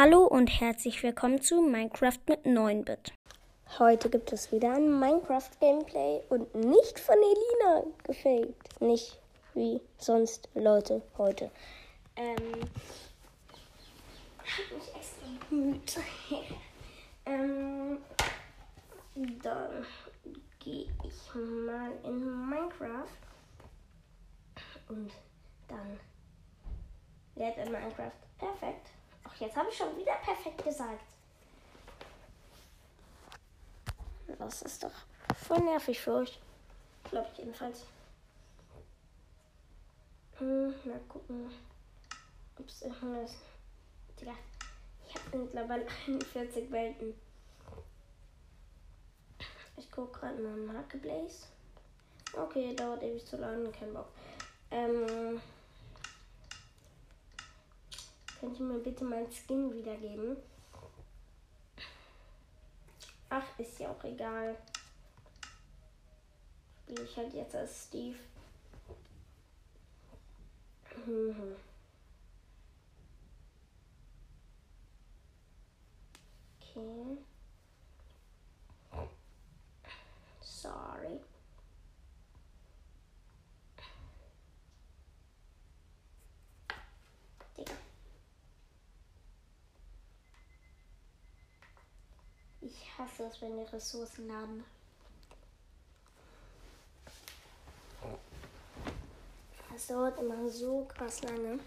Hallo und herzlich willkommen zu Minecraft mit 9-Bit. Heute gibt es wieder ein Minecraft-Gameplay und nicht von Elina gefaked. Nicht wie sonst Leute heute. Ähm, hab mich extra bemüht. ähm, dann gehe ich mal in Minecraft und dann wird in Minecraft perfekt. Jetzt habe ich schon wieder perfekt gesagt. Das ist doch voll nervig für euch. Glaube ich jedenfalls. Hm, mal gucken. Ups, irgendwas. Digga, ich habe mittlerweile 41 Welten. Ich gucke gerade mal Marketplace. Okay, dauert ewig zu laden, kein Bock. Ähm, könnt ihr mir bitte meinen Skin wiedergeben? Ach, ist ja auch egal. Spiele ich halt jetzt als Steve. Mhm. Okay. Sorry. Digga. Ich hasse es, wenn die Ressourcen laden. Das dauert immer so krass lange.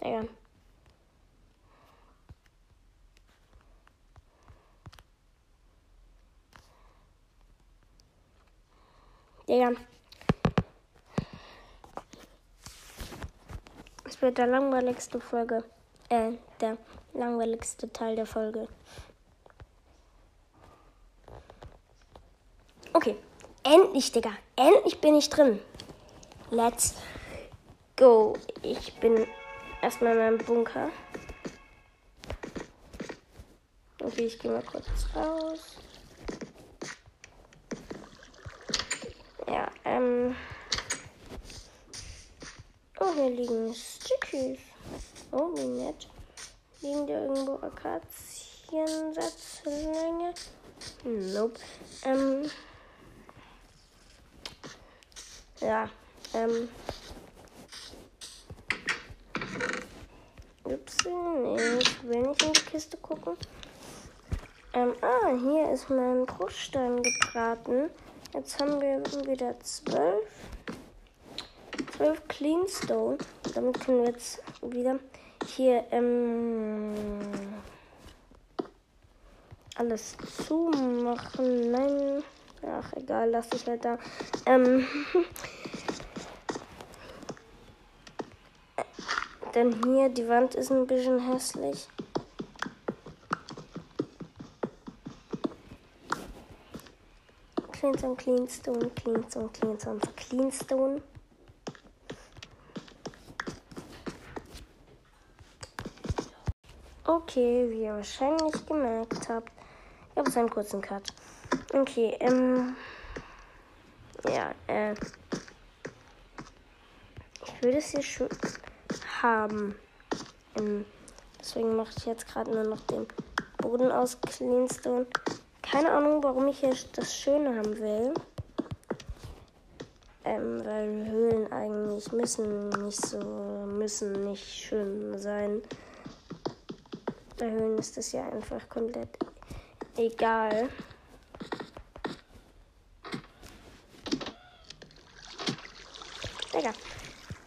Digga. Digga. Es wird der langweiligste Folge. Äh, der langweiligste Teil der Folge. Okay. Endlich, Digga. Endlich bin ich drin. Let's go. Ich bin erstmal in meinem Bunker. Okay, ich gehe mal kurz raus. Ja, ähm. Oh, hier liegen Stickies. Oh, wie nett. Liegen da irgendwo Akaziensatzlänge? Nope. Ähm. Ja, ähm. Ups, nee, ich will nicht in die Kiste gucken. Ähm, ah, hier ist mein Bruchstein gebraten. Jetzt haben wir wieder zwölf. Zwölf Cleanstone. Damit können wir jetzt wieder hier ähm, alles zumachen. Nein. Ach, egal, lass ich halt da. Ähm, denn hier, die Wand ist ein bisschen hässlich. Cleanstone, Cleanstone, Cleanstone, Cleanstone, Cleanstone. Okay, wie ihr wahrscheinlich gemerkt habt, gab es einen kurzen Cut. Okay, ähm. Ja, äh. Ich würde es hier schon haben. Ähm, deswegen mache ich jetzt gerade nur noch den Boden aus Cleanstone. Keine Ahnung, warum ich hier das Schöne haben will. Ähm, weil Höhlen eigentlich müssen nicht so, müssen nicht schön sein. Bei Höhlen ist das ja einfach komplett egal. Digga,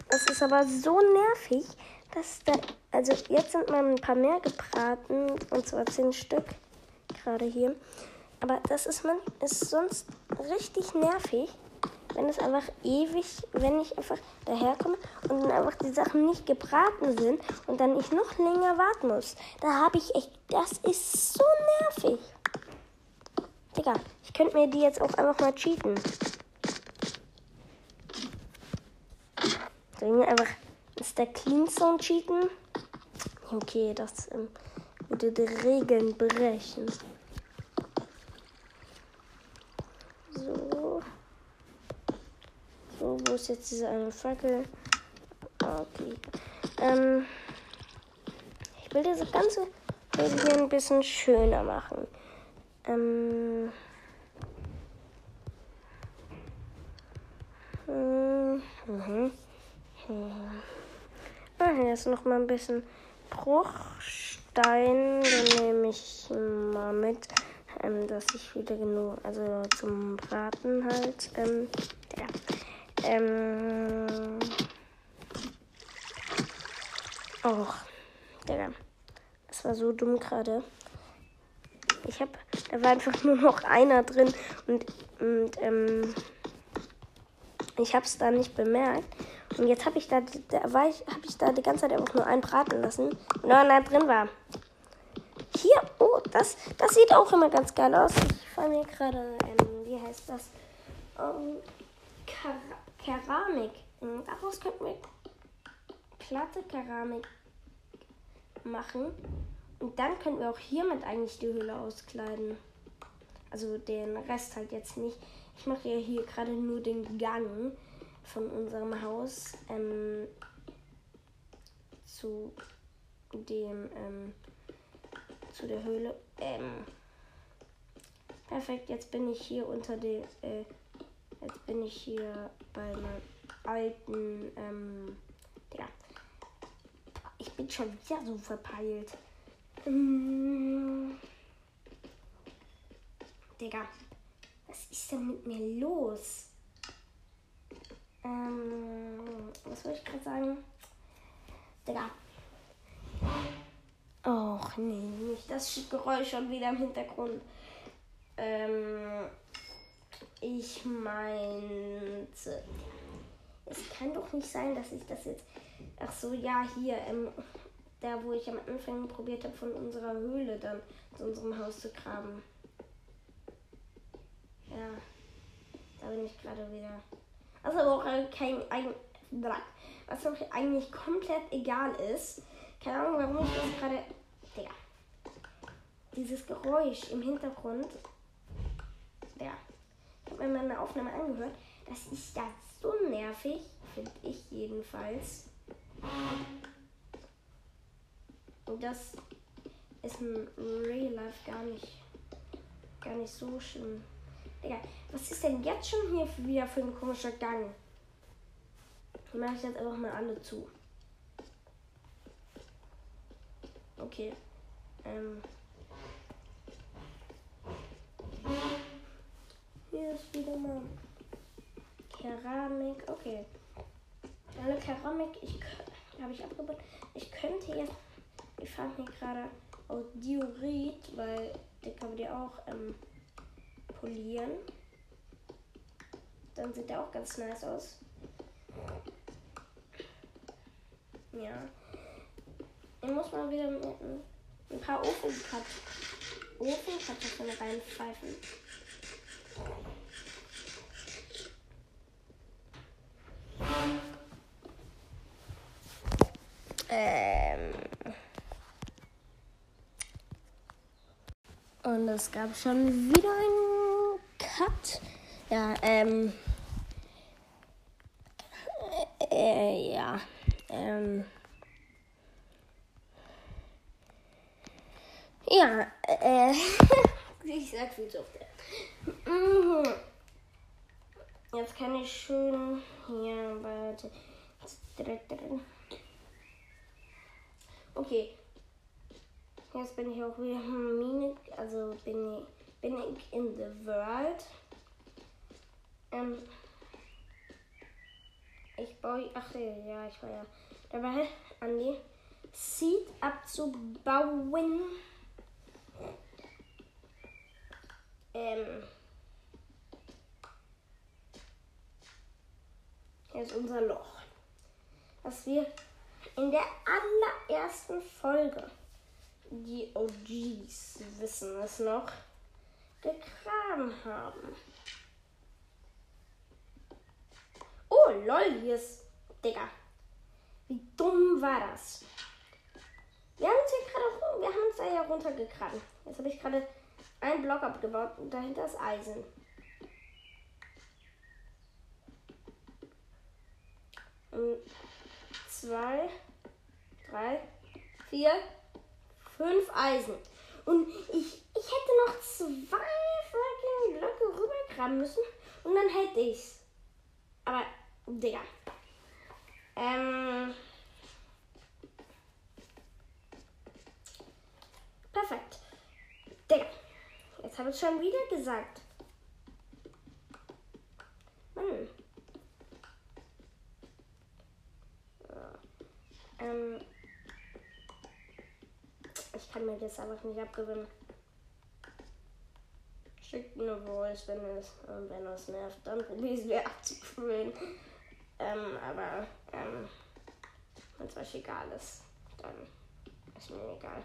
das ist aber so nervig, dass da, also jetzt sind mal ein paar mehr gebraten, und zwar zehn Stück gerade hier. Aber das ist man ist sonst richtig nervig, wenn es einfach ewig, wenn ich einfach daherkomme und dann einfach die Sachen nicht gebraten sind und dann ich noch länger warten muss. Da habe ich echt, das ist so nervig. Digga, ich könnte mir die jetzt auch einfach mal cheaten. Soll ich mir einfach der Clean Zone cheaten? Okay, das ähm, würde die Regeln brechen. So. So, wo ist jetzt diese eine Fackel? Okay. Ähm, ich will diese ganze Höhle hier ein bisschen schöner machen. Ähm, mhm. Ah, hier ist noch mal ein bisschen Bruchstein. Den nehme ich mal mit, ähm, dass ich wieder genug, also zum Braten halt. Ähm, ja. Ähm. Och, Digga. Das war so dumm gerade. Ich hab, da war einfach nur noch einer drin und, und ähm, ich hab's da nicht bemerkt. Und jetzt habe ich da, da war ich, habe ich da die ganze Zeit einfach nur einen braten lassen und einer drin war. Hier, oh, das, das sieht auch immer ganz geil aus. Ich fahre mir gerade, ähm, wie heißt das? Um, Ker Keramik. Und daraus könnten wir platte Keramik machen. Und dann können wir auch hiermit eigentlich die Höhle auskleiden. Also den Rest halt jetzt nicht. Ich mache ja hier gerade nur den Gang von unserem Haus ähm, zu dem ähm, zu der Höhle. Ähm, perfekt, jetzt bin ich hier unter dem äh, jetzt bin ich hier bei meinem alten ähm, ja. Ich bin schon wieder so verpeilt. Ähm, Digga, was ist denn mit mir los? Ähm, was soll ich gerade sagen? Digga. Och nee, nicht das Geräusch schon wieder im Hintergrund. Ähm, ich meinte, es kann doch nicht sein, dass ich das jetzt. Ach so, ja, hier, ähm, da wo ich am Anfang probiert habe, von unserer Höhle dann zu unserem Haus zu graben. Ja, da bin ich gerade wieder. Also auch kein was auch eigentlich komplett egal ist. Keine Ahnung, warum ich das gerade. Digga. Dieses Geräusch im Hintergrund. Ja. Ich habe mir meine Aufnahme angehört. Das ist ja so nervig, finde ich jedenfalls. Und das ist in Real Life gar nicht, gar nicht so schlimm. Digga, was ist denn jetzt schon hier wieder für ein komischer Gang? Die mache ich jetzt einfach mal alle zu. Okay. Ähm. Hier ist wieder mal Keramik. Okay. Alle Keramik, ich habe ich abgebaut. Ich könnte jetzt. Ich fand mir gerade aus Diorit, weil der kann man die auch ähm, polieren. Dann sieht der auch ganz nice aus. Ja. Ich muss mal wieder mit ein paar Ofenkartoffeln Ofenkartoffeln reinpfeifen. Ähm. Und es gab schon wieder einen Cut. Ja, ähm. Äh, ja. Ähm. Ja, äh. ich sag viel zu oft. Mhm. Jetzt kann ich schön hier warte. Okay. Jetzt bin ich auch wieder Mine, also bin ich, bin ich in the world. Ähm, ich baue, ach ja, ich war ja dabei, an die Seed abzubauen. Ähm, ist unser Loch, das wir in der allerersten Folge, die OGs wissen es noch, gegraben haben. Oh, lol, hier ist. Digga. Wie dumm war das? Wir haben uns hier gerade wir haben uns da ja runtergekrabbelt. Jetzt habe ich gerade einen Block abgebaut und dahinter ist Eisen. Zwei, drei, vier, fünf Eisen. Und ich, ich hätte noch zwei fucking Blöcke rübergraben müssen und dann hätte ich's. Aber, Digga. Ähm. Perfekt. Digga. Jetzt habe ich schon wieder gesagt. Mann. Ähm, ich kann mir das einfach nicht abgewinnen. Schickt eine Voice, wenn es, wenn es nervt, dann probier es mir abzugewöhnen. Ähm, aber, ähm, wenn es euch egal ist, dann ist mir egal.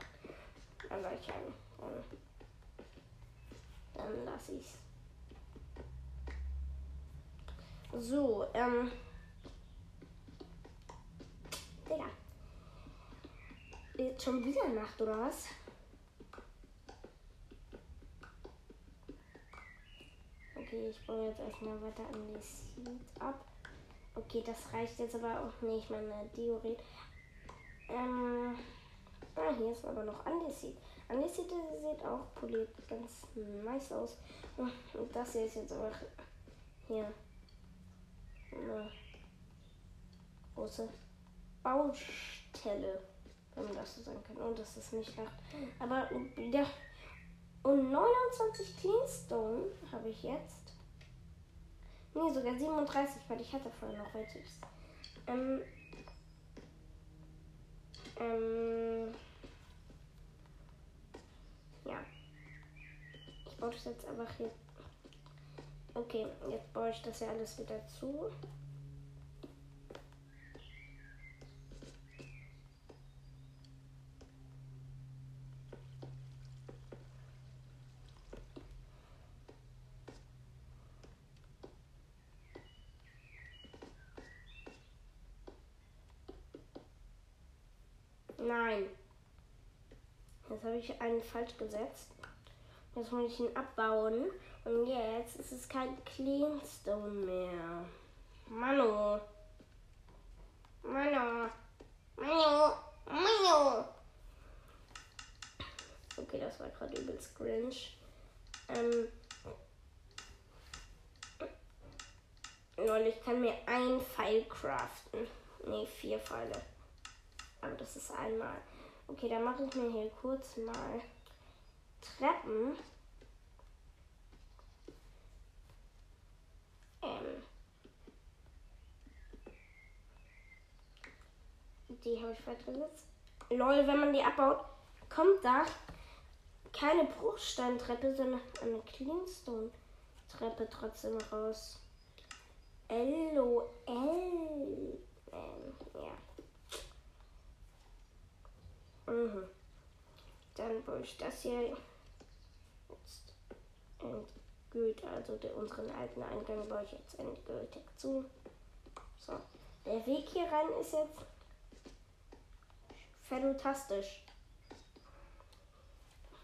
Sag ich halt, dann, dann lass ich's. So, ähm, Digga. Jetzt schon wieder Nacht, oder was? Okay, ich baue jetzt erstmal weiter an die Seed ab. Okay, das reicht jetzt aber auch nicht, meine Diorit. Ähm, ah, hier ist aber noch Andesit. Andesit sieht auch poliert ganz nice aus. Und das hier ist jetzt aber hier eine große Baustelle wenn man das so sagen kann. Und das ist nicht Nacht. Aber wieder. Und 29 Cleanstone habe ich jetzt. Nee, sogar 37, weil ich hatte vorher noch welche. Ähm. Ähm. Ja. Ich baue das jetzt einfach hier. Okay, jetzt baue ich das ja alles wieder zu. Nein. Jetzt habe ich einen falsch gesetzt. Jetzt muss ich ihn abbauen. Und jetzt ist es kein Cleanstone mehr. Mano. Mano. Mano. Mano. Okay, das war gerade übelst cringe. Ähm. Leute, ich kann mir ein Pfeil craften. Ne, vier Pfeile. Aber das ist einmal. Okay, dann mache ich mir hier kurz mal Treppen. Ähm. Die habe ich weitergesetzt. Lol, wenn man die abbaut, kommt da keine Bruchsteintreppe, sondern eine Cleanstone-Treppe trotzdem raus. LOL. Ähm, ja. Mhm. Dann baue ich das hier jetzt endgültig, also der, unseren alten Eingang baue ich jetzt endgültig zu. So, der Weg hier rein ist jetzt fantastisch.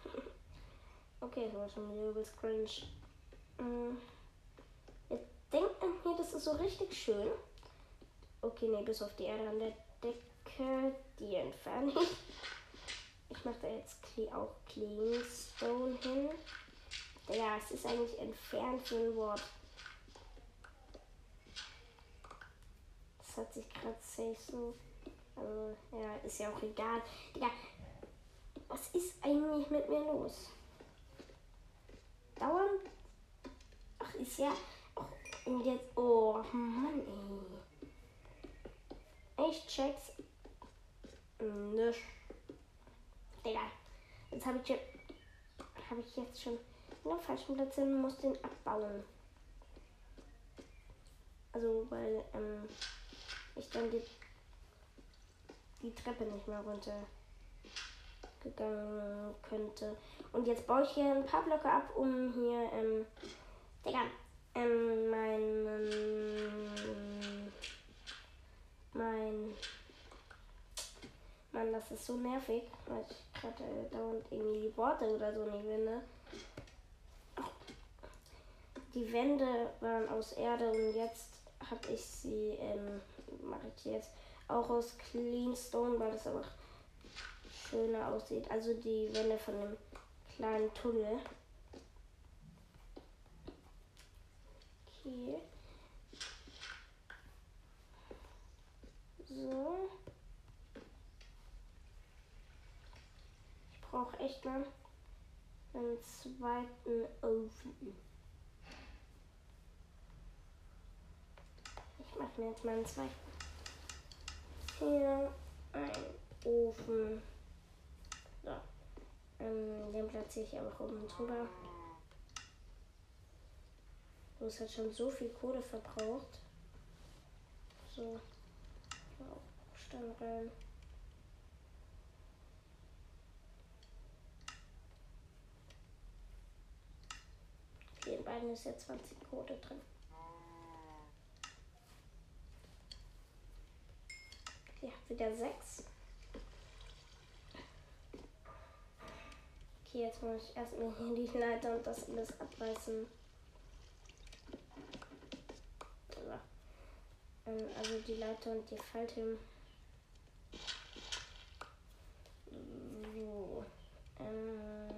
okay, das war schon übelst cringe. Mhm. Jetzt denkt man hier, das ist so richtig schön. Okay, nee, bis auf die Erde an der Decke, die entferne ich. Ich mache da jetzt auch Cleanstone hin. Ja, es ist eigentlich entfernt für ein Wort. Das hat sich gerade safe so. Also, ja, ist ja auch egal. Ja, was ist eigentlich mit mir los? Dauernd. Ach, ist ja. Oh, und jetzt. Oh, Mann, ey. Ich check's. Nicht. Digga. Jetzt habe ich, hab ich jetzt schon der falschen Platzieren und muss den abbauen. Also, weil ähm, ich dann die, die Treppe nicht mehr runter gegangen könnte. Und jetzt baue ich hier ein paar Blöcke ab, um hier, ähm, Digga, ähm, meinen, mein, Mann, das ist so nervig, weil ich gerade dauernd irgendwie die Worte oder so nicht finde. Die Wände waren aus Erde und jetzt habe ich sie, ähm, mache ich jetzt auch aus Clean Stone, weil das einfach schöner aussieht. Also die Wände von dem kleinen Tunnel. Okay. So. Brauche echt mal einen zweiten Ofen. Ich mache mir jetzt mal einen zweiten. Hier ein Ofen. So. Ähm, den platziere ich aber oben drüber. Du hast halt schon so viel Kohle verbraucht. So. Stein rein. In beiden ist jetzt 20 Kohle drin. Ja, wieder 6. Okay, jetzt muss ich erstmal hier die Leiter und das alles abreißen. Ähm, also die Leiter und die Falte. So. Ähm.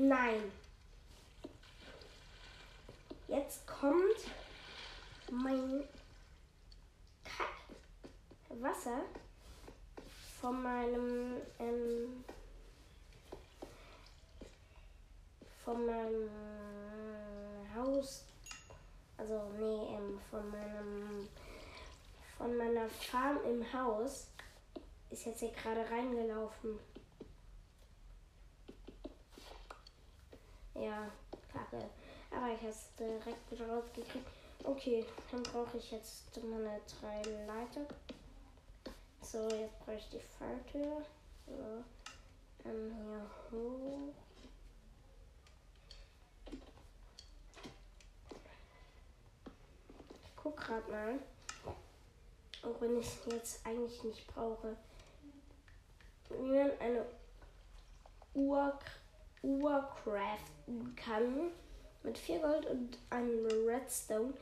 Nein. Jetzt kommt mein Wasser von meinem ähm, von meinem Haus, also nee, ähm, von meinem von meiner Farm im Haus ist jetzt hier gerade reingelaufen. Ja, kacke. Aber ich habe es direkt wieder rausgekriegt. Okay, dann brauche ich jetzt meine drei Leiter. So, jetzt brauche ich die Falltür. So, dann hier hoch. Ich guck gerade mal. Auch wenn ich es jetzt eigentlich nicht brauche. Wie man eine Uhr, Uhr kann. Mit 4 Gold und einem Redstone.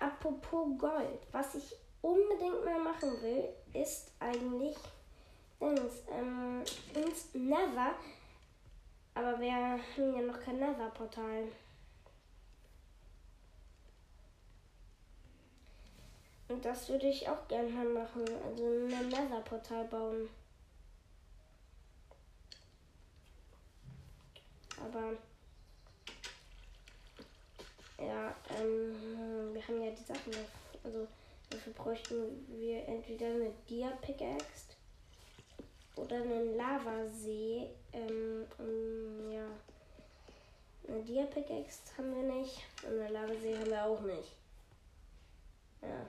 Apropos Gold. Was ich unbedingt mal machen will, ist eigentlich ins, ähm, ins Nether. Aber wir haben ja noch kein Nether-Portal. Und das würde ich auch gerne mal machen. Also ein Nether-Portal bauen. Aber ja, ähm, wir haben ja die Sachen. Also dafür bräuchten wir entweder eine Dia-Pickaxe oder einen Lavasee. Ähm, um, ja. Eine Dia-Pickaxe haben wir nicht und eine Lavasee haben wir auch nicht. Ja.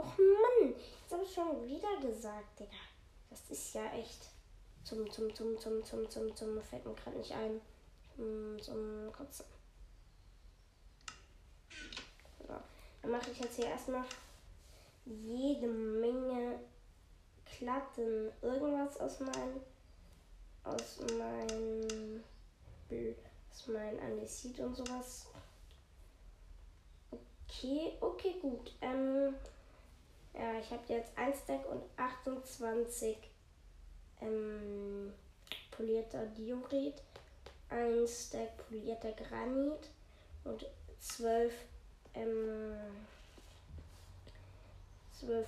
Och Mann, jetzt habe ich schon wieder gesagt, Digga. Das ist ja echt zum, zum, zum, zum, zum, zum, zum, fällt mir gerade nicht ein. Zum, zum Kotzen. So. Dann mache ich jetzt hier erstmal jede Menge Klatten, irgendwas aus meinem, aus meinem, aus meinem Andesit und sowas. Okay, okay, gut. Ähm, ja, ich habe jetzt ein Stack und 28 ähm, polierter Diorit, ein Stack polierter Granit und 12, ähm, 12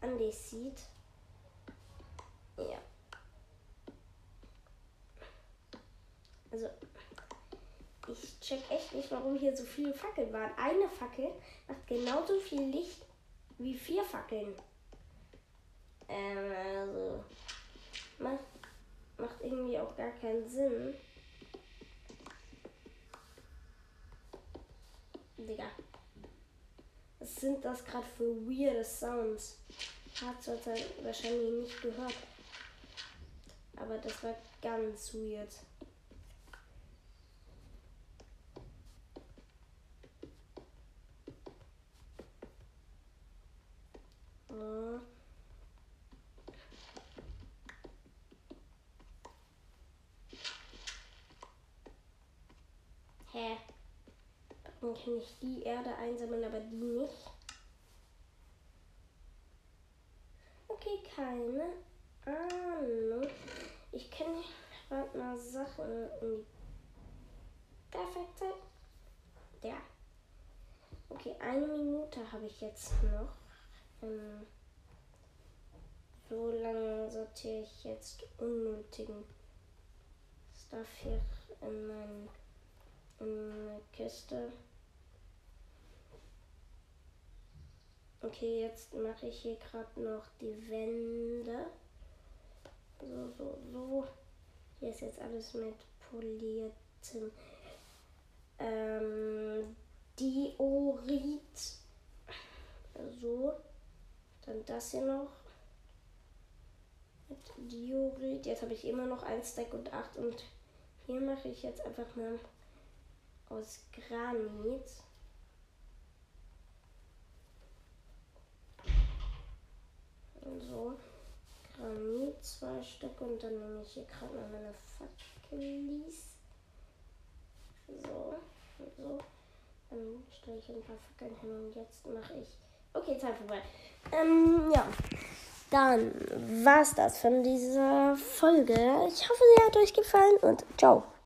Andesit. Ja. Also, ich check echt nicht, warum hier so viele Fackeln waren. Eine Fackel macht genauso viel Licht wie vier Fackeln. Ähm, also. Macht, macht irgendwie auch gar keinen Sinn. Digga. Was sind das gerade für weirde Sounds? Hat es wahrscheinlich nicht gehört. Aber das war ganz weird. Sache. Hä? Dann kann ich die Erde einsammeln, aber die nicht. Okay, keine Ahnung. Ich kann gerade mal Sachen in die Perfekte. Ja. Okay, eine Minute habe ich jetzt noch. Ähm, so lange sortiere ich jetzt unnötigen Stuff hier in, mein, in meine Kiste. Okay, jetzt mache ich hier gerade noch die Wände. So, so, so. Hier ist jetzt alles mit poliertem ähm, Diorit. Das hier noch. Mit Diorit. Jetzt habe ich immer noch ein Stack und 8 und hier mache ich jetzt einfach mal aus Granit. So. Granit zwei Stück und dann nehme ich hier gerade mal meine Fackelis. So, so. Dann stelle ich ein paar Fackeln hin und jetzt mache ich. Okay, Zeit vorbei. Ähm, ja. Dann war's das von dieser Folge. Ich hoffe, sie hat euch gefallen und ciao.